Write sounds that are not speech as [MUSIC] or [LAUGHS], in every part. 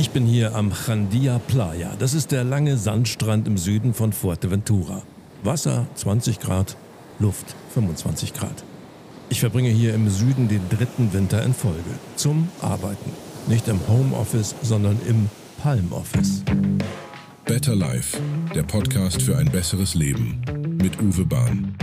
Ich bin hier am Chandia Playa. Das ist der lange Sandstrand im Süden von Fuerteventura. Wasser 20 Grad, Luft 25 Grad. Ich verbringe hier im Süden den dritten Winter in Folge. Zum Arbeiten. Nicht im Homeoffice, sondern im Palm Office. Better Life, der Podcast für ein besseres Leben. Mit Uwe Bahn.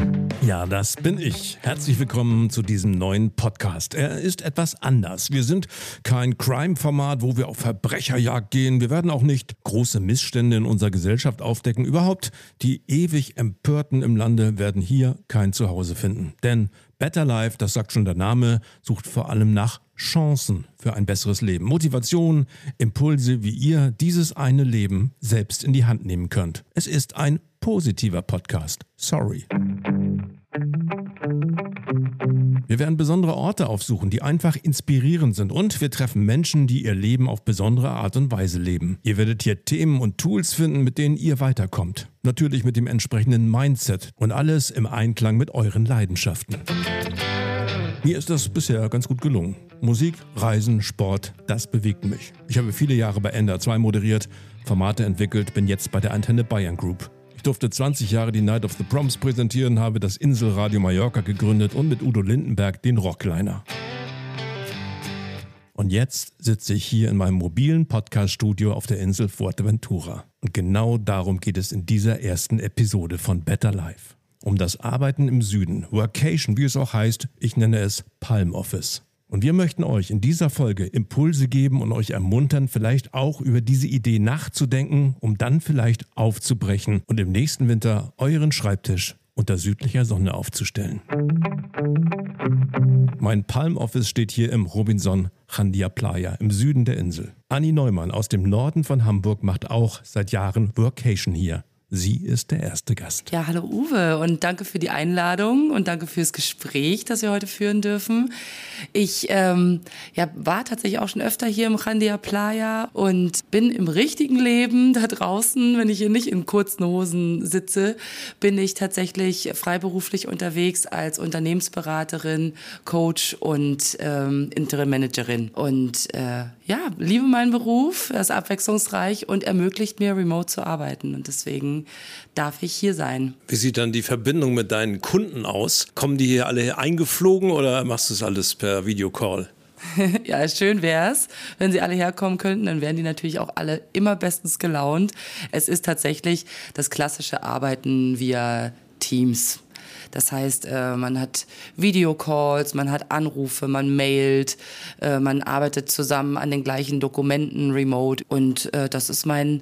Ja, das bin ich. Herzlich willkommen zu diesem neuen Podcast. Er ist etwas anders. Wir sind kein Crime-Format, wo wir auf Verbrecherjagd gehen. Wir werden auch nicht große Missstände in unserer Gesellschaft aufdecken. Überhaupt, die ewig Empörten im Lande werden hier kein Zuhause finden. Denn Better Life, das sagt schon der Name, sucht vor allem nach Chancen für ein besseres Leben. Motivation, Impulse, wie ihr dieses eine Leben selbst in die Hand nehmen könnt. Es ist ein positiver Podcast. Sorry. Wir werden besondere Orte aufsuchen, die einfach inspirierend sind und wir treffen Menschen, die ihr Leben auf besondere Art und Weise leben. Ihr werdet hier Themen und Tools finden, mit denen ihr weiterkommt. Natürlich mit dem entsprechenden Mindset und alles im Einklang mit euren Leidenschaften. Mir ist das bisher ganz gut gelungen. Musik, Reisen, Sport, das bewegt mich. Ich habe viele Jahre bei Ender 2 moderiert, Formate entwickelt, bin jetzt bei der Antenne Bayern Group durfte 20 Jahre die Night of the Proms präsentieren, habe das Inselradio Mallorca gegründet und mit Udo Lindenberg den Rockliner. Und jetzt sitze ich hier in meinem mobilen Podcast-Studio auf der Insel Fuerteventura. Und genau darum geht es in dieser ersten Episode von Better Life. Um das Arbeiten im Süden, Workation, wie es auch heißt, ich nenne es Palm Office. Und wir möchten euch in dieser Folge Impulse geben und euch ermuntern, vielleicht auch über diese Idee nachzudenken, um dann vielleicht aufzubrechen und im nächsten Winter euren Schreibtisch unter südlicher Sonne aufzustellen. Mein Palm Office steht hier im Robinson Chandia Playa im Süden der Insel. Anni Neumann aus dem Norden von Hamburg macht auch seit Jahren Workation hier. Sie ist der erste Gast. Ja, hallo Uwe und danke für die Einladung und danke fürs Gespräch, das wir heute führen dürfen. Ich ähm, ja, war tatsächlich auch schon öfter hier im Chandia Playa und bin im richtigen Leben da draußen, wenn ich hier nicht in kurzen Hosen sitze, bin ich tatsächlich freiberuflich unterwegs als Unternehmensberaterin, Coach und ähm, Interim Managerin. Und äh, ja, liebe meinen Beruf, er ist abwechslungsreich und ermöglicht mir, remote zu arbeiten. Und deswegen darf ich hier sein. Wie sieht dann die Verbindung mit deinen Kunden aus? Kommen die hier alle eingeflogen oder machst du das alles per Videocall? [LAUGHS] ja, schön wäre es, wenn sie alle herkommen könnten, dann wären die natürlich auch alle immer bestens gelaunt. Es ist tatsächlich das klassische Arbeiten via Teams. Das heißt, äh, man hat Videocalls, man hat Anrufe, man mailt, äh, man arbeitet zusammen an den gleichen Dokumenten remote und äh, das ist mein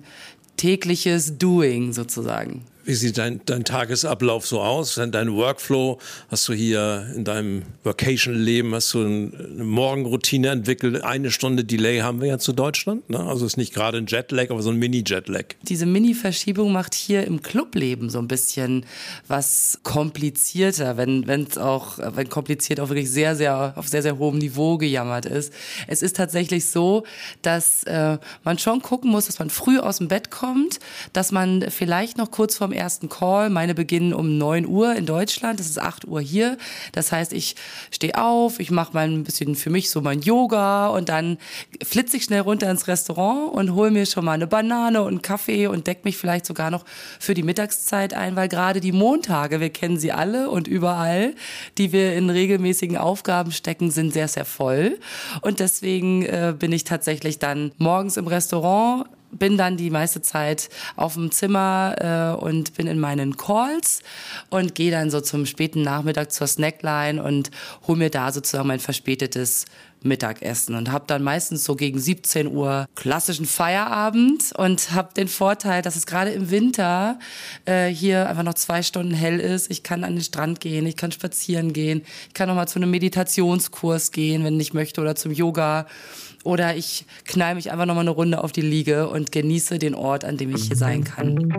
tägliches Doing sozusagen. Wie sieht dein, dein Tagesablauf so aus? Dein Workflow? Hast du hier in deinem Vacation-Leben, hast du eine Morgenroutine entwickelt? Eine Stunde Delay haben wir ja zu Deutschland. Ne? Also ist nicht gerade ein Jetlag, aber so ein Mini-Jetlag. Diese Mini-Verschiebung macht hier im Clubleben so ein bisschen was komplizierter, wenn es auch, wenn kompliziert auch wirklich sehr, sehr, auf sehr, sehr hohem Niveau gejammert ist. Es ist tatsächlich so, dass äh, man schon gucken muss, dass man früh aus dem Bett kommt, dass man vielleicht noch kurz vorm ersten Call. Meine beginnen um 9 Uhr in Deutschland, das ist 8 Uhr hier. Das heißt, ich stehe auf, ich mache mal ein bisschen für mich so mein Yoga und dann flitze ich schnell runter ins Restaurant und hole mir schon mal eine Banane und einen Kaffee und decke mich vielleicht sogar noch für die Mittagszeit ein, weil gerade die Montage, wir kennen sie alle und überall, die wir in regelmäßigen Aufgaben stecken, sind sehr, sehr voll. Und deswegen äh, bin ich tatsächlich dann morgens im Restaurant bin dann die meiste Zeit auf dem Zimmer äh, und bin in meinen Calls und gehe dann so zum späten Nachmittag zur Snackline und hole mir da sozusagen mein verspätetes Mittagessen und habe dann meistens so gegen 17 Uhr klassischen Feierabend und habe den Vorteil, dass es gerade im Winter äh, hier einfach noch zwei Stunden hell ist. Ich kann an den Strand gehen, ich kann spazieren gehen, ich kann noch mal zu einem Meditationskurs gehen, wenn ich möchte oder zum Yoga oder ich knall mich einfach noch mal eine Runde auf die Liege und genieße den Ort, an dem ich hier sein kann.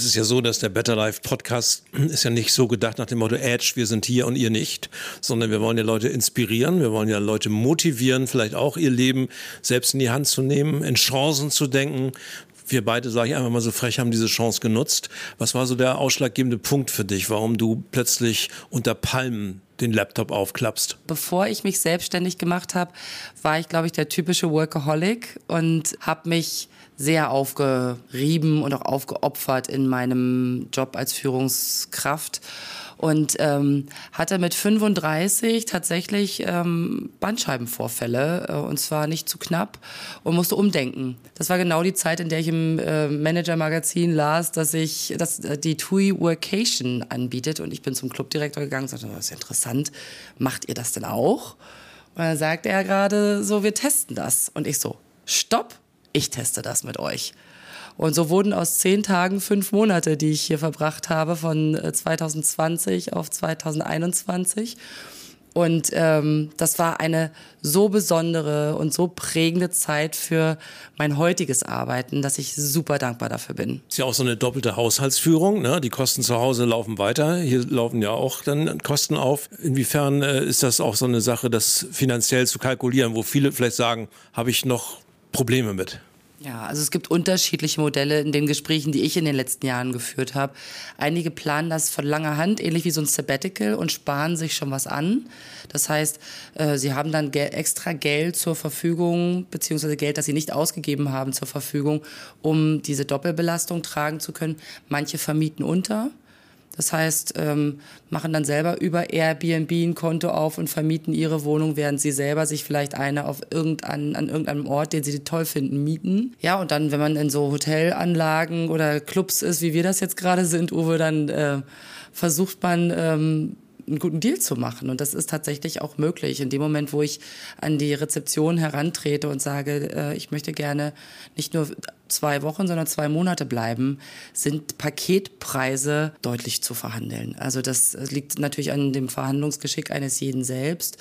Es ist ja so, dass der Better Life Podcast ist ja nicht so gedacht nach dem Motto Edge, wir sind hier und ihr nicht, sondern wir wollen ja Leute inspirieren, wir wollen ja Leute motivieren, vielleicht auch ihr Leben selbst in die Hand zu nehmen, in Chancen zu denken, Wir beide, sage ich einfach mal so frech, haben diese Chance genutzt. Was war so der ausschlaggebende Punkt für dich, warum du plötzlich unter Palmen den Laptop aufklappst? Bevor ich mich selbstständig gemacht habe, war ich, glaube ich, der typische Workaholic und habe mich sehr aufgerieben und auch aufgeopfert in meinem Job als Führungskraft und ähm, hatte mit 35 tatsächlich ähm, Bandscheibenvorfälle äh, und zwar nicht zu knapp und musste umdenken. Das war genau die Zeit, in der ich im äh, Manager-Magazin las, dass ich, dass äh, die TUI Workation anbietet und ich bin zum Clubdirektor gegangen und sagte, das ist interessant, macht ihr das denn auch? Und dann sagte er gerade so, wir testen das. Und ich so, stopp, ich teste das mit euch. Und so wurden aus zehn Tagen fünf Monate, die ich hier verbracht habe, von 2020 äh, auf 2021. Und ähm, das war eine so besondere und so prägende Zeit für mein heutiges Arbeiten, dass ich super dankbar dafür bin. Ist ja auch so eine doppelte Haushaltsführung. Ne? Die Kosten zu Hause laufen weiter. Hier laufen ja auch dann Kosten auf. Inwiefern äh, ist das auch so eine Sache, das finanziell zu kalkulieren, wo viele vielleicht sagen, habe ich noch Probleme mit? Ja, also es gibt unterschiedliche Modelle in den Gesprächen, die ich in den letzten Jahren geführt habe. Einige planen das von langer Hand, ähnlich wie so ein Sabbatical und sparen sich schon was an. Das heißt, äh, sie haben dann extra Geld zur Verfügung, beziehungsweise Geld, das sie nicht ausgegeben haben, zur Verfügung, um diese Doppelbelastung tragen zu können. Manche vermieten unter. Das heißt, ähm, machen dann selber über Airbnb ein Konto auf und vermieten ihre Wohnung, während sie selber sich vielleicht eine auf irgendein, an irgendeinem Ort, den sie toll finden, mieten. Ja, und dann, wenn man in so Hotelanlagen oder Clubs ist, wie wir das jetzt gerade sind, Uwe, dann äh, versucht man ähm, einen guten Deal zu machen. Und das ist tatsächlich auch möglich. In dem Moment, wo ich an die Rezeption herantrete und sage, äh, ich möchte gerne nicht nur zwei Wochen, sondern zwei Monate bleiben, sind Paketpreise deutlich zu verhandeln. Also das liegt natürlich an dem Verhandlungsgeschick eines jeden selbst.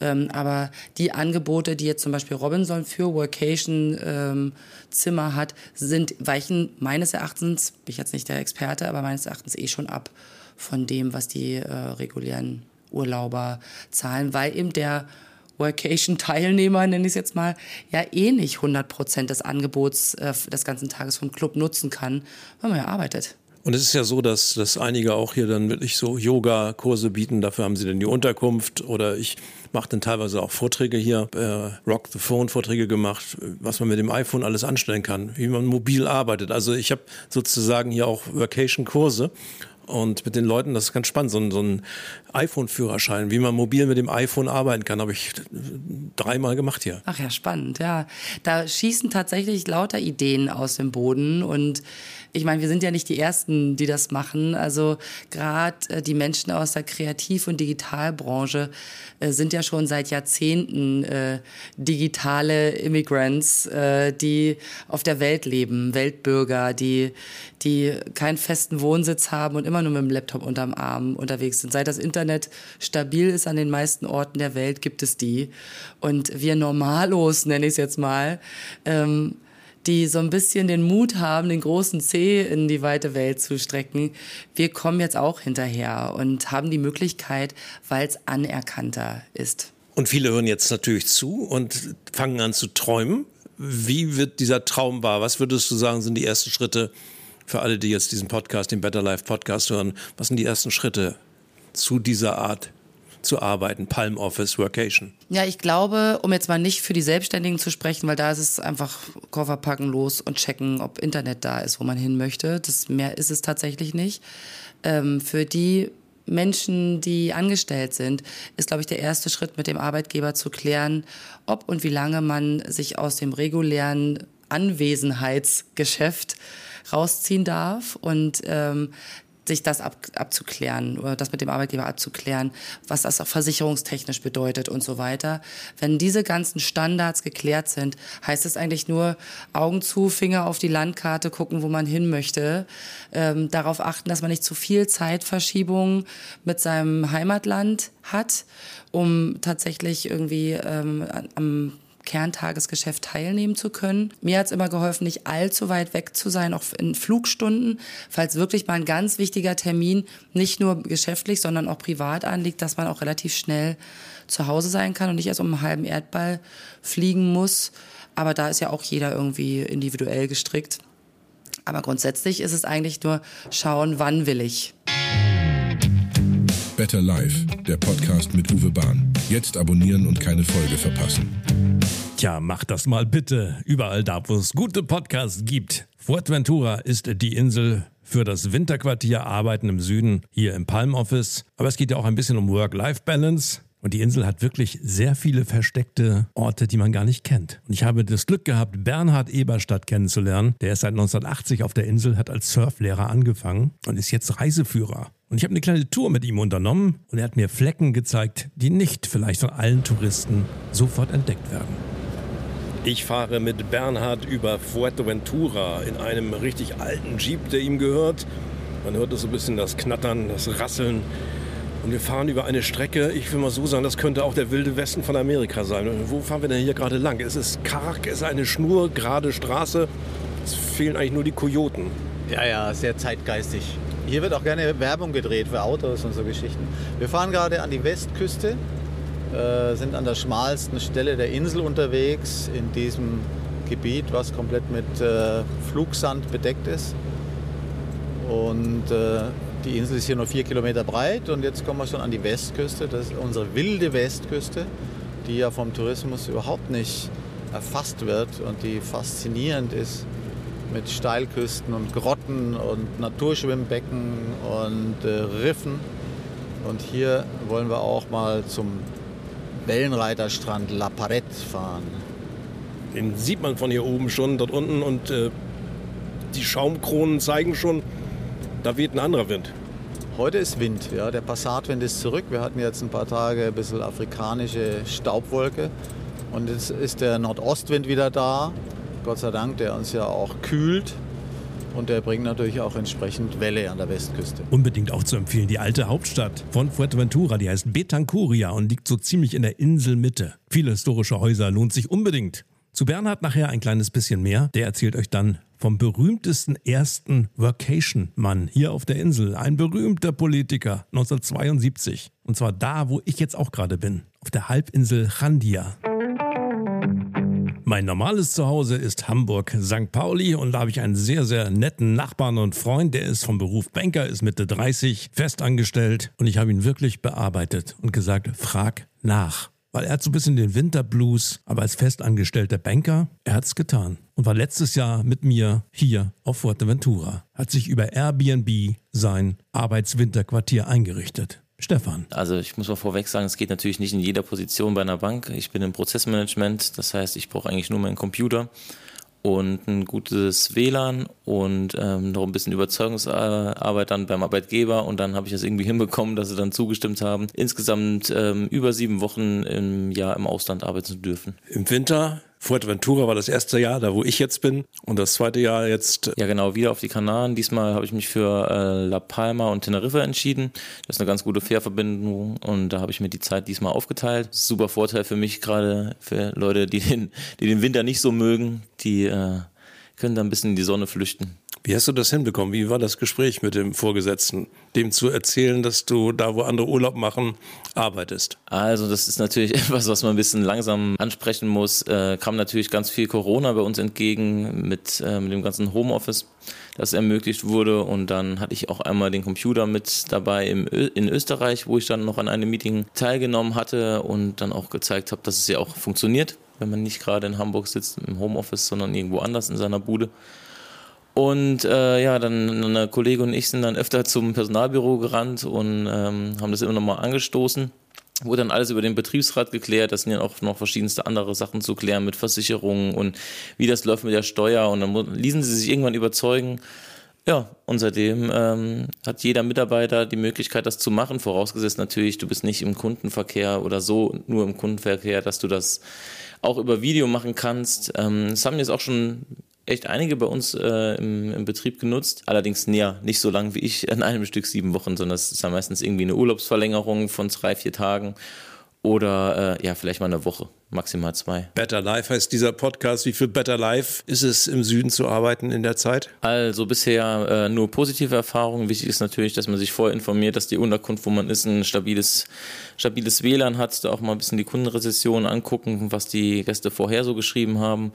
Ähm, aber die Angebote, die jetzt zum Beispiel Robinson für Workation ähm, Zimmer hat, sind, weichen meines Erachtens, bin ich jetzt nicht der Experte, aber meines Erachtens eh schon ab von dem, was die äh, regulären Urlauber zahlen, weil eben der Workation-Teilnehmer, nenne ich es jetzt mal, ja eh nicht 100 Prozent des Angebots äh, des ganzen Tages vom Club nutzen kann, weil man ja arbeitet. Und es ist ja so, dass, dass einige auch hier dann wirklich so Yoga-Kurse bieten. Dafür haben sie dann die Unterkunft. Oder ich mache dann teilweise auch Vorträge hier, äh, Rock the Phone-Vorträge gemacht, was man mit dem iPhone alles anstellen kann, wie man mobil arbeitet. Also ich habe sozusagen hier auch Vacation-Kurse und mit den Leuten, das ist ganz spannend, so ein, so ein iPhone-Führerschein, wie man mobil mit dem iPhone arbeiten kann, habe ich dreimal gemacht hier. Ach ja, spannend, ja. Da schießen tatsächlich lauter Ideen aus dem Boden und ich meine, wir sind ja nicht die Ersten, die das machen. Also gerade äh, die Menschen aus der Kreativ- und Digitalbranche äh, sind ja schon seit Jahrzehnten äh, digitale Immigrants, äh, die auf der Welt leben, Weltbürger, die, die keinen festen Wohnsitz haben und immer nur mit dem Laptop unterm Arm unterwegs sind. Seit das Internet stabil ist an den meisten Orten der Welt, gibt es die. Und wir Normalos, nenne ich es jetzt mal, ähm, die so ein bisschen den Mut haben, den großen C in die weite Welt zu strecken. Wir kommen jetzt auch hinterher und haben die Möglichkeit, weil es anerkannter ist. Und viele hören jetzt natürlich zu und fangen an zu träumen. Wie wird dieser Traum wahr? Was würdest du sagen, sind die ersten Schritte für alle, die jetzt diesen Podcast, den Better Life Podcast hören? Was sind die ersten Schritte zu dieser Art zu arbeiten, Palm Office, Workation? Ja, ich glaube, um jetzt mal nicht für die Selbstständigen zu sprechen, weil da ist es einfach Koffer packen, los und checken, ob Internet da ist, wo man hin möchte. Das mehr ist es tatsächlich nicht. Ähm, für die Menschen, die angestellt sind, ist, glaube ich, der erste Schritt mit dem Arbeitgeber zu klären, ob und wie lange man sich aus dem regulären Anwesenheitsgeschäft rausziehen darf und ähm, sich das ab, abzuklären oder das mit dem Arbeitgeber abzuklären, was das auch versicherungstechnisch bedeutet und so weiter. Wenn diese ganzen Standards geklärt sind, heißt es eigentlich nur Augen zu, Finger auf die Landkarte gucken, wo man hin möchte, ähm, darauf achten, dass man nicht zu viel Zeitverschiebung mit seinem Heimatland hat, um tatsächlich irgendwie ähm, am Kerntagesgeschäft teilnehmen zu können. Mir hat es immer geholfen, nicht allzu weit weg zu sein, auch in Flugstunden, falls wirklich mal ein ganz wichtiger Termin nicht nur geschäftlich, sondern auch privat anliegt, dass man auch relativ schnell zu Hause sein kann und nicht erst um einen halben Erdball fliegen muss. Aber da ist ja auch jeder irgendwie individuell gestrickt. Aber grundsätzlich ist es eigentlich nur schauen, wann will ich. Better Life, der Podcast mit Uwe Bahn. Jetzt abonnieren und keine Folge verpassen. Tja, mach das mal bitte. Überall da, wo es gute Podcasts gibt. Fuerteventura ist die Insel für das Winterquartier Arbeiten im Süden hier im Palm Office. Aber es geht ja auch ein bisschen um Work-Life-Balance. Und die Insel hat wirklich sehr viele versteckte Orte, die man gar nicht kennt. Und ich habe das Glück gehabt, Bernhard Eberstadt kennenzulernen. Der ist seit 1980 auf der Insel, hat als Surflehrer angefangen und ist jetzt Reiseführer. Und ich habe eine kleine Tour mit ihm unternommen und er hat mir Flecken gezeigt, die nicht vielleicht von allen Touristen sofort entdeckt werden. Ich fahre mit Bernhard über Fuerteventura in einem richtig alten Jeep, der ihm gehört. Man hört so ein bisschen das Knattern, das Rasseln. Und wir fahren über eine Strecke, ich will mal so sagen, das könnte auch der wilde Westen von Amerika sein. Wo fahren wir denn hier gerade lang? Es ist karg, es ist eine schnurgerade Straße. Es fehlen eigentlich nur die Kojoten. Ja, ja, sehr zeitgeistig. Hier wird auch gerne Werbung gedreht für Autos und so Geschichten. Wir fahren gerade an die Westküste, äh, sind an der schmalsten Stelle der Insel unterwegs, in diesem Gebiet, was komplett mit äh, Flugsand bedeckt ist. Und äh, die Insel ist hier nur vier Kilometer breit und jetzt kommen wir schon an die Westküste. Das ist unsere wilde Westküste, die ja vom Tourismus überhaupt nicht erfasst wird und die faszinierend ist mit Steilküsten und Grotten und Naturschwimmbecken und äh, Riffen. Und hier wollen wir auch mal zum Wellenreiterstrand La Parette fahren. Den sieht man von hier oben schon, dort unten. Und äh, die Schaumkronen zeigen schon, da weht ein anderer Wind. Heute ist Wind, ja. Der Passatwind ist zurück. Wir hatten jetzt ein paar Tage ein bisschen afrikanische Staubwolke. Und jetzt ist der Nordostwind wieder da. Gott sei Dank, der uns ja auch kühlt. Und der bringt natürlich auch entsprechend Welle an der Westküste. Unbedingt auch zu empfehlen, die alte Hauptstadt von Fuerteventura, die heißt Betancuria und liegt so ziemlich in der Inselmitte. Viele historische Häuser lohnt sich unbedingt. Zu Bernhard nachher ein kleines bisschen mehr. Der erzählt euch dann vom berühmtesten ersten Vacation-Mann hier auf der Insel. Ein berühmter Politiker 1972. Und zwar da, wo ich jetzt auch gerade bin. Auf der Halbinsel Chandia. Mein normales Zuhause ist Hamburg, St. Pauli und da habe ich einen sehr, sehr netten Nachbarn und Freund, der ist vom Beruf Banker, ist Mitte 30, festangestellt und ich habe ihn wirklich bearbeitet und gesagt, frag nach. Weil er hat so ein bisschen den Winterblues, aber als festangestellter Banker, er hat es getan und war letztes Jahr mit mir hier auf Fuerteventura. Hat sich über Airbnb sein Arbeitswinterquartier eingerichtet. Stefan. Also ich muss mal vorweg sagen, es geht natürlich nicht in jeder Position bei einer Bank. Ich bin im Prozessmanagement, das heißt, ich brauche eigentlich nur meinen Computer und ein gutes WLAN und ähm, noch ein bisschen Überzeugungsarbeit dann beim Arbeitgeber und dann habe ich das irgendwie hinbekommen, dass sie dann zugestimmt haben, insgesamt ähm, über sieben Wochen im Jahr im Ausland arbeiten zu dürfen. Im Winter Fuerteventura war das erste Jahr, da wo ich jetzt bin. Und das zweite Jahr jetzt. Ja, genau, wieder auf die Kanaren. Diesmal habe ich mich für äh, La Palma und Teneriffa entschieden. Das ist eine ganz gute Fährverbindung und da habe ich mir die Zeit diesmal aufgeteilt. Super Vorteil für mich, gerade für Leute, die den, die den Winter nicht so mögen. Die äh, können da ein bisschen in die Sonne flüchten. Wie hast du das hinbekommen? Wie war das Gespräch mit dem Vorgesetzten, dem zu erzählen, dass du da, wo andere Urlaub machen, arbeitest? Also das ist natürlich [LAUGHS] etwas, was man ein bisschen langsam ansprechen muss. Äh, kam natürlich ganz viel Corona bei uns entgegen mit, äh, mit dem ganzen Homeoffice, das ermöglicht wurde. Und dann hatte ich auch einmal den Computer mit dabei im in Österreich, wo ich dann noch an einem Meeting teilgenommen hatte und dann auch gezeigt habe, dass es ja auch funktioniert, wenn man nicht gerade in Hamburg sitzt im Homeoffice, sondern irgendwo anders in seiner Bude. Und äh, ja, dann eine Kollegin und ich sind dann öfter zum Personalbüro gerannt und ähm, haben das immer nochmal angestoßen. Wurde dann alles über den Betriebsrat geklärt. Das sind ja auch noch verschiedenste andere Sachen zu klären mit Versicherungen und wie das läuft mit der Steuer. Und dann ließen sie sich irgendwann überzeugen. Ja, und seitdem ähm, hat jeder Mitarbeiter die Möglichkeit, das zu machen. Vorausgesetzt natürlich, du bist nicht im Kundenverkehr oder so nur im Kundenverkehr, dass du das auch über Video machen kannst. Ähm, es haben jetzt auch schon echt einige bei uns äh, im, im, Betrieb genutzt. Allerdings näher, nicht so lang wie ich in einem Stück sieben Wochen, sondern es ist ja meistens irgendwie eine Urlaubsverlängerung von drei, vier Tagen oder äh, ja, vielleicht mal eine Woche, maximal zwei. Better Life heißt dieser Podcast. Wie viel Better Life ist es im Süden zu arbeiten in der Zeit? Also bisher äh, nur positive Erfahrungen. Wichtig ist natürlich, dass man sich vorher informiert, dass die Unterkunft, wo man ist, ein stabiles, stabiles WLAN hat, da auch mal ein bisschen die Kundenrezession angucken, was die Gäste vorher so geschrieben haben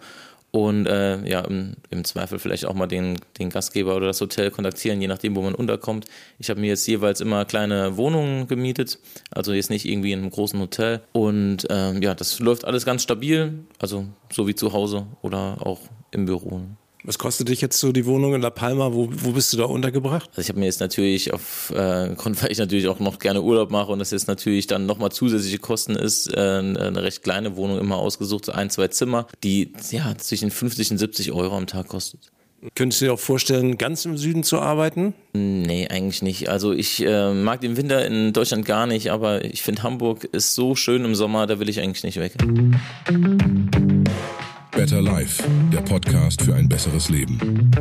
und äh, ja, im, im, Zweifel vielleicht auch mal den, den Gastgeber oder das Hotel kontaktieren, je nachdem, wo man unterkommt. Ich habe mir jetzt jeweils immer kleine Wohnungen gemietet, also jetzt nicht irgendwie in einem großen Hotel. Und ähm, ja, das läuft alles ganz stabil, also so wie zu Hause oder auch im Büro. Was kostet dich jetzt so die Wohnung in La Palma? Wo, wo bist du da untergebracht? Also ich habe mir jetzt natürlich auf äh, Grund, weil ich natürlich auch noch gerne Urlaub mache und das jetzt natürlich dann nochmal zusätzliche Kosten ist, äh, eine recht kleine Wohnung immer ausgesucht, so ein, zwei Zimmer, die ja zwischen 50 und 70 Euro am Tag kostet. Könntest du dir auch vorstellen, ganz im Süden zu arbeiten? Nee, eigentlich nicht. Also ich äh, mag den Winter in Deutschland gar nicht, aber ich finde Hamburg ist so schön im Sommer, da will ich eigentlich nicht weg. Better Life, der Podcast für ein besseres Leben.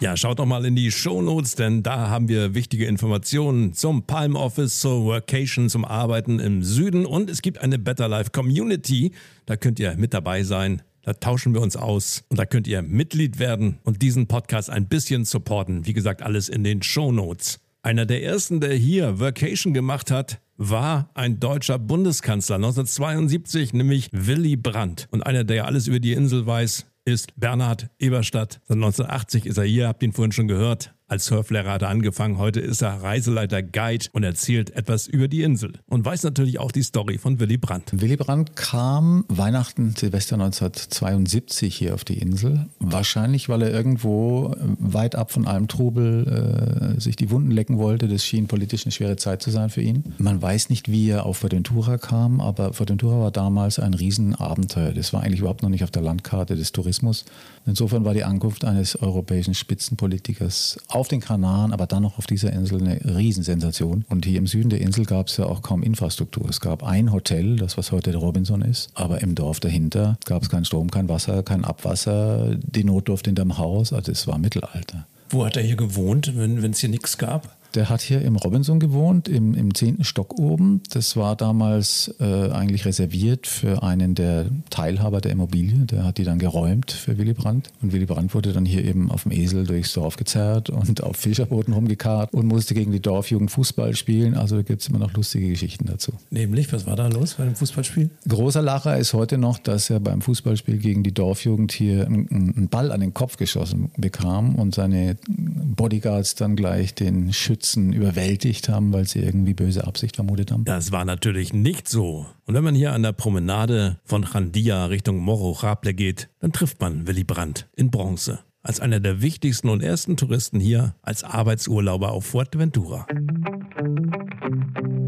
Ja, schaut doch mal in die Show Notes, denn da haben wir wichtige Informationen zum Palm Office, zur Workation, zum Arbeiten im Süden und es gibt eine Better Life Community. Da könnt ihr mit dabei sein. Da tauschen wir uns aus und da könnt ihr Mitglied werden und diesen Podcast ein bisschen supporten. Wie gesagt, alles in den Show Notes. Einer der ersten, der hier Workation gemacht hat, war ein deutscher Bundeskanzler 1972, nämlich Willy Brandt. Und einer, der ja alles über die Insel weiß, ist Bernhard Eberstadt. Seit 1980 ist er hier, habt ihn vorhin schon gehört. Als Surflehrer hat er angefangen, heute ist er Reiseleiter Guide und erzählt etwas über die Insel und weiß natürlich auch die Story von Willy Brandt. Willy Brandt kam Weihnachten, Silvester 1972 hier auf die Insel. Wahrscheinlich, weil er irgendwo weit ab von allem Trubel äh, sich die Wunden lecken wollte. Das schien politisch eine schwere Zeit zu sein für ihn. Man weiß nicht, wie er auf Fuerteventura kam, aber Fuerteventura war damals ein Riesenabenteuer. Das war eigentlich überhaupt noch nicht auf der Landkarte des Tourismus. Insofern war die Ankunft eines europäischen Spitzenpolitikers auf den Kanaren, aber dann noch auf dieser Insel eine Riesensensation. Und hier im Süden der Insel gab es ja auch kaum Infrastruktur. Es gab ein Hotel, das was heute der Robinson ist, aber im Dorf dahinter gab es keinen Strom, kein Wasser, kein Abwasser. Die Not durfte in dem Haus, also es war Mittelalter. Wo hat er hier gewohnt, wenn es hier nichts gab? Der hat hier im Robinson gewohnt, im, im zehnten Stock oben. Das war damals äh, eigentlich reserviert für einen der Teilhaber der Immobilie. Der hat die dann geräumt für Willy Brandt. Und Willy Brandt wurde dann hier eben auf dem Esel durchs Dorf gezerrt und auf Fischerbooten rumgekarrt und musste gegen die Dorfjugend Fußball spielen. Also da gibt es immer noch lustige Geschichten dazu. Nämlich, was war da los bei dem Fußballspiel? Großer Lacher ist heute noch, dass er beim Fußballspiel gegen die Dorfjugend hier einen Ball an den Kopf geschossen bekam und seine Bodyguards dann gleich den Schützen Schützen überwältigt haben, weil sie irgendwie böse Absicht vermutet haben? Das war natürlich nicht so. Und wenn man hier an der Promenade von Chandia Richtung Morro Raple geht, dann trifft man Willy Brandt in Bronze. Als einer der wichtigsten und ersten Touristen hier als Arbeitsurlauber auf Fuerteventura.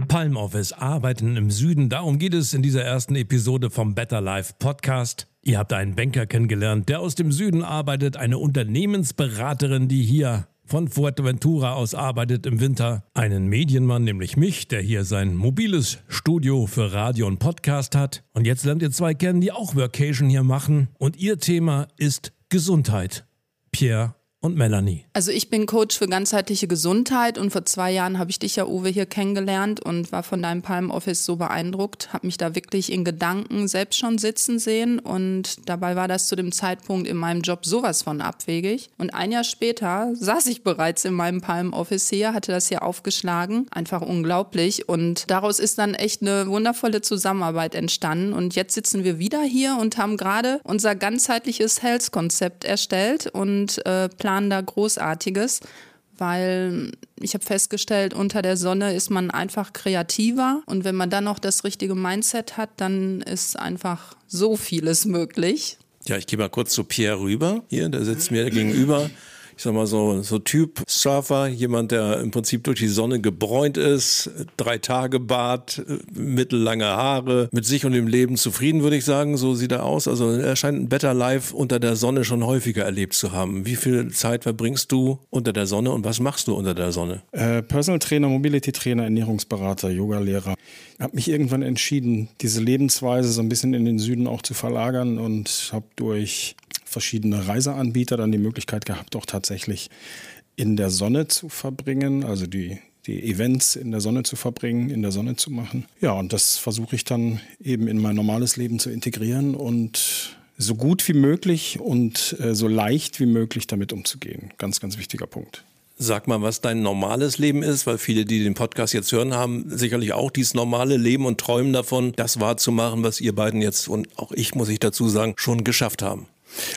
Palm Office arbeiten im Süden, darum geht es in dieser ersten Episode vom Better Life Podcast. Ihr habt einen Banker kennengelernt, der aus dem Süden arbeitet, eine Unternehmensberaterin, die hier von Fuerteventura aus arbeitet im Winter einen Medienmann, nämlich mich, der hier sein mobiles Studio für Radio und Podcast hat. Und jetzt lernt ihr zwei kennen, die auch Workation hier machen. Und ihr Thema ist Gesundheit. Pierre und Melanie. Also ich bin Coach für ganzheitliche Gesundheit und vor zwei Jahren habe ich dich ja, Uwe, hier kennengelernt und war von deinem Palm Office so beeindruckt, habe mich da wirklich in Gedanken selbst schon sitzen sehen und dabei war das zu dem Zeitpunkt in meinem Job sowas von abwegig. Und ein Jahr später saß ich bereits in meinem Palm Office hier, hatte das hier aufgeschlagen, einfach unglaublich und daraus ist dann echt eine wundervolle Zusammenarbeit entstanden und jetzt sitzen wir wieder hier und haben gerade unser ganzheitliches Health-Konzept erstellt und äh, planen planen da Großartiges, weil ich habe festgestellt, unter der Sonne ist man einfach kreativer und wenn man dann noch das richtige Mindset hat, dann ist einfach so vieles möglich. Ja, ich gehe mal kurz zu Pierre rüber. Hier, der sitzt mir gegenüber ich sag mal so, so Typ Surfer, jemand, der im Prinzip durch die Sonne gebräunt ist, drei Tage Bart, mittellange Haare, mit sich und dem Leben zufrieden, würde ich sagen. So sieht er aus. Also er scheint ein Better Life unter der Sonne schon häufiger erlebt zu haben. Wie viel Zeit verbringst du unter der Sonne und was machst du unter der Sonne? Äh, Personal Trainer, Mobility Trainer, Ernährungsberater, Yoga-Lehrer. Habe mich irgendwann entschieden, diese Lebensweise so ein bisschen in den Süden auch zu verlagern und habe durch verschiedene Reiseanbieter dann die Möglichkeit gehabt, auch tatsächlich in der Sonne zu verbringen, also die, die Events in der Sonne zu verbringen, in der Sonne zu machen. Ja, und das versuche ich dann eben in mein normales Leben zu integrieren und so gut wie möglich und äh, so leicht wie möglich damit umzugehen. Ganz, ganz wichtiger Punkt. Sag mal, was dein normales Leben ist, weil viele, die den Podcast jetzt hören, haben sicherlich auch dieses normale Leben und träumen davon, das wahrzumachen, was ihr beiden jetzt und auch ich, muss ich dazu sagen, schon geschafft haben.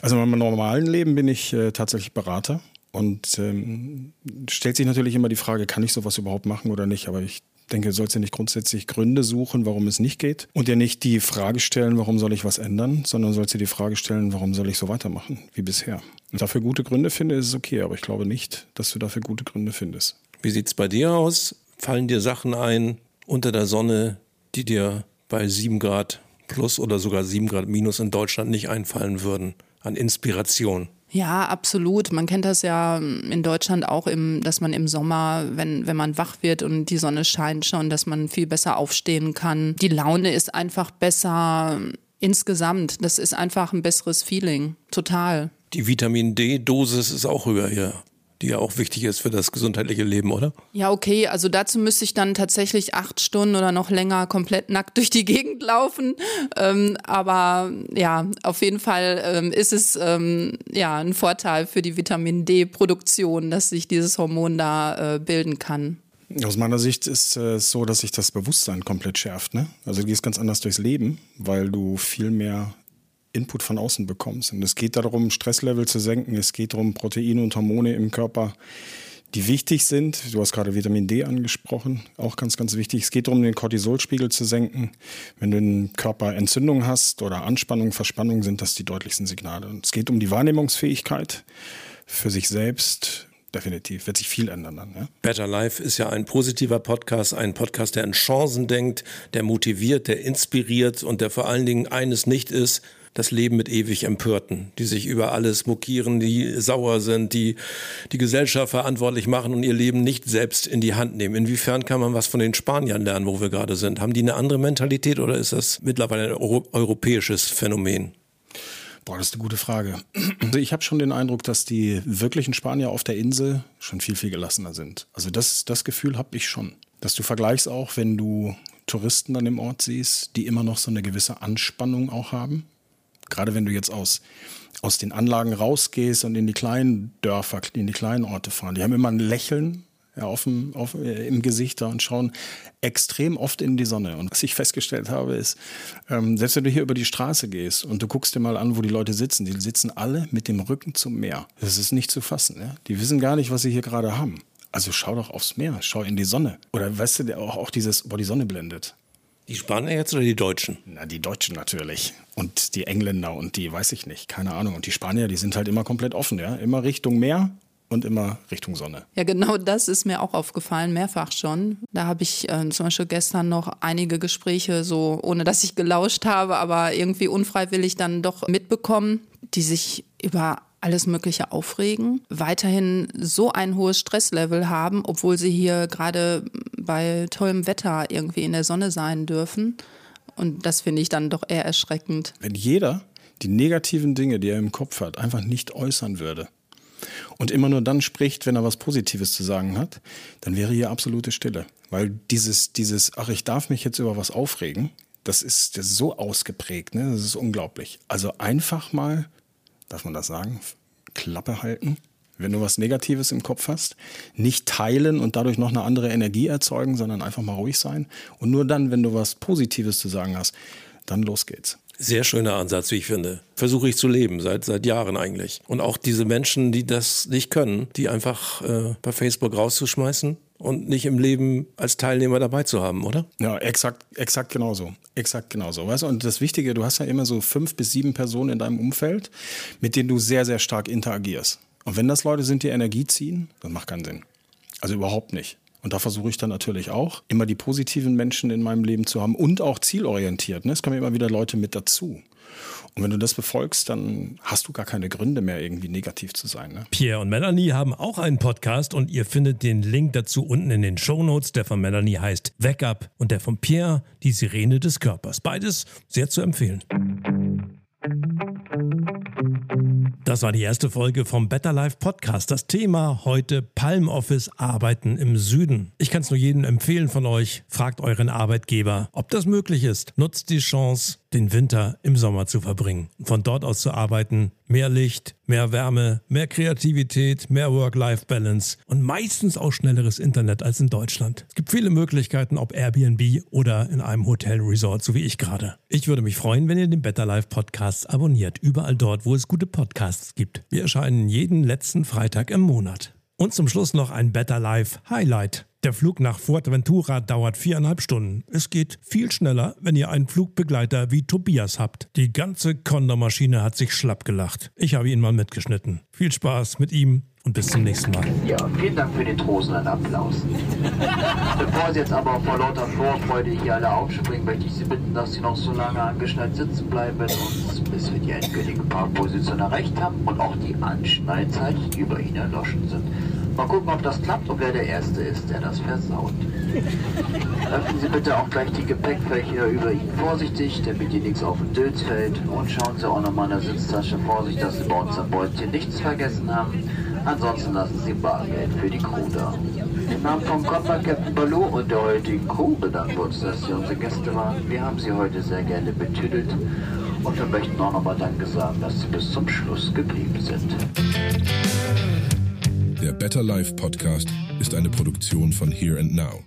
Also in meinem normalen Leben bin ich äh, tatsächlich Berater und ähm, stellt sich natürlich immer die Frage, kann ich sowas überhaupt machen oder nicht? Aber ich denke, du sollst ja nicht grundsätzlich Gründe suchen, warum es nicht geht und dir nicht die Frage stellen, warum soll ich was ändern, sondern sollst dir die Frage stellen, warum soll ich so weitermachen wie bisher. Und dafür gute Gründe finde, ist es okay, aber ich glaube nicht, dass du dafür gute Gründe findest. Wie sieht es bei dir aus? Fallen dir Sachen ein unter der Sonne, die dir bei 7 Grad plus oder sogar 7 Grad minus in Deutschland nicht einfallen würden an Inspiration? Ja, absolut. Man kennt das ja in Deutschland auch, im, dass man im Sommer, wenn, wenn man wach wird und die Sonne scheint schon, dass man viel besser aufstehen kann. Die Laune ist einfach besser insgesamt. Das ist einfach ein besseres Feeling. Total. Die Vitamin D-Dosis ist auch höher hier die ja auch wichtig ist für das gesundheitliche Leben, oder? Ja, okay. Also dazu müsste ich dann tatsächlich acht Stunden oder noch länger komplett nackt durch die Gegend laufen. Ähm, aber ja, auf jeden Fall ähm, ist es ähm, ja ein Vorteil für die Vitamin D-Produktion, dass sich dieses Hormon da äh, bilden kann. Aus meiner Sicht ist es äh, so, dass sich das Bewusstsein komplett schärft. Ne? Also du gehst ganz anders durchs Leben, weil du viel mehr Input von außen bekommst. Und es geht darum, Stresslevel zu senken. Es geht darum, Proteine und Hormone im Körper, die wichtig sind. Du hast gerade Vitamin D angesprochen, auch ganz, ganz wichtig. Es geht darum, den Cortisolspiegel zu senken. Wenn du im Körper Entzündung hast oder Anspannung, Verspannung, sind das die deutlichsten Signale. Und es geht um die Wahrnehmungsfähigkeit für sich selbst, definitiv. Wird sich viel ändern dann. Ja? Better Life ist ja ein positiver Podcast, ein Podcast, der an Chancen denkt, der motiviert, der inspiriert und der vor allen Dingen eines nicht ist, das Leben mit ewig Empörten, die sich über alles mokieren, die sauer sind, die die Gesellschaft verantwortlich machen und ihr Leben nicht selbst in die Hand nehmen. Inwiefern kann man was von den Spaniern lernen, wo wir gerade sind? Haben die eine andere Mentalität oder ist das mittlerweile ein europäisches Phänomen? Boah, das ist eine gute Frage. Also ich habe schon den Eindruck, dass die wirklichen Spanier auf der Insel schon viel, viel gelassener sind. Also das, das Gefühl habe ich schon. Dass du vergleichst auch, wenn du Touristen an dem Ort siehst, die immer noch so eine gewisse Anspannung auch haben. Gerade wenn du jetzt aus, aus den Anlagen rausgehst und in die kleinen Dörfer, in die kleinen Orte fahren, die haben immer ein Lächeln ja, auf dem, auf, äh, im Gesicht da und schauen extrem oft in die Sonne. Und was ich festgestellt habe, ist, ähm, selbst wenn du hier über die Straße gehst und du guckst dir mal an, wo die Leute sitzen, die sitzen alle mit dem Rücken zum Meer. Das ist nicht zu fassen. Ja? Die wissen gar nicht, was sie hier gerade haben. Also schau doch aufs Meer, schau in die Sonne. Oder weißt du, auch, auch dieses, wo die Sonne blendet. Die Spanier jetzt oder die Deutschen? Na, die Deutschen natürlich. Und die Engländer und die, weiß ich nicht, keine Ahnung. Und die Spanier, die sind halt immer komplett offen, ja. Immer Richtung Meer und immer Richtung Sonne. Ja, genau das ist mir auch aufgefallen, mehrfach schon. Da habe ich äh, zum Beispiel gestern noch einige Gespräche, so ohne dass ich gelauscht habe, aber irgendwie unfreiwillig dann doch mitbekommen, die sich über alles Mögliche aufregen, weiterhin so ein hohes Stresslevel haben, obwohl sie hier gerade bei tollem Wetter irgendwie in der Sonne sein dürfen. Und das finde ich dann doch eher erschreckend. Wenn jeder die negativen Dinge, die er im Kopf hat, einfach nicht äußern würde und immer nur dann spricht, wenn er was Positives zu sagen hat, dann wäre hier absolute Stille. Weil dieses, dieses, ach, ich darf mich jetzt über was aufregen, das ist, das ist so ausgeprägt, ne? das ist unglaublich. Also einfach mal darf man das sagen, Klappe halten, wenn du was Negatives im Kopf hast. Nicht teilen und dadurch noch eine andere Energie erzeugen, sondern einfach mal ruhig sein. Und nur dann, wenn du was Positives zu sagen hast, dann los geht's. Sehr schöner Ansatz, wie ich finde. Versuche ich zu leben, seit, seit Jahren eigentlich. Und auch diese Menschen, die das nicht können, die einfach äh, bei Facebook rauszuschmeißen, und nicht im Leben als Teilnehmer dabei zu haben, oder? Ja, exakt, exakt genauso. Exakt genauso. Weißt du, und das Wichtige, du hast ja immer so fünf bis sieben Personen in deinem Umfeld, mit denen du sehr, sehr stark interagierst. Und wenn das Leute sind, die Energie ziehen, dann macht keinen Sinn. Also überhaupt nicht. Und da versuche ich dann natürlich auch, immer die positiven Menschen in meinem Leben zu haben und auch zielorientiert. Ne? Es kommen immer wieder Leute mit dazu. Und wenn du das befolgst, dann hast du gar keine Gründe mehr, irgendwie negativ zu sein. Ne? Pierre und Melanie haben auch einen Podcast und ihr findet den Link dazu unten in den Shownotes. Der von Melanie heißt Wake Up und der von Pierre die Sirene des Körpers. Beides sehr zu empfehlen. Das war die erste Folge vom Better Life Podcast. Das Thema heute Palm Office Arbeiten im Süden. Ich kann es nur jedem empfehlen von euch. Fragt euren Arbeitgeber, ob das möglich ist. Nutzt die Chance den Winter im Sommer zu verbringen. Von dort aus zu arbeiten, mehr Licht, mehr Wärme, mehr Kreativität, mehr Work-Life-Balance und meistens auch schnelleres Internet als in Deutschland. Es gibt viele Möglichkeiten, ob Airbnb oder in einem Hotel-Resort, so wie ich gerade. Ich würde mich freuen, wenn ihr den Better Life Podcast abonniert, überall dort, wo es gute Podcasts gibt. Wir erscheinen jeden letzten Freitag im Monat. Und zum Schluss noch ein Better Life Highlight. Der Flug nach Fuerteventura dauert viereinhalb Stunden. Es geht viel schneller, wenn ihr einen Flugbegleiter wie Tobias habt. Die ganze Condor-Maschine hat sich schlapp gelacht. Ich habe ihn mal mitgeschnitten. Viel Spaß mit ihm und bis zum nächsten Mal. Ja, vielen Dank für den trostenden Applaus. Bevor Sie jetzt aber vor lauter Vorfreude hier alle aufspringen, möchte ich Sie bitten, dass Sie noch so lange angeschnallt sitzen bleiben uns, bis wir die endgültige Parkposition erreicht haben und auch die Anschnallzeichen über Ihnen erloschen sind. Mal gucken, ob das klappt und wer der Erste ist, der das versaut. [LAUGHS] Öffnen Sie bitte auch gleich die Gepäckfächer über Ihnen vorsichtig, damit Ihnen nichts auf den Dötz fällt. Und schauen Sie auch nochmal in der Sitztasche vorsichtig, dass Sie bei uns am Beutelchen nichts vergessen haben. Ansonsten lassen Sie Bargeld für die Crew da. Im Namen vom Kopper Captain Baloo und der heutigen Crew bedanken wir uns, dass Sie unsere Gäste waren. Wir haben Sie heute sehr gerne betüdelt und wir möchten auch nochmal Danke sagen, dass Sie bis zum Schluss geblieben sind. Der Better Life Podcast ist eine Produktion von Here and Now.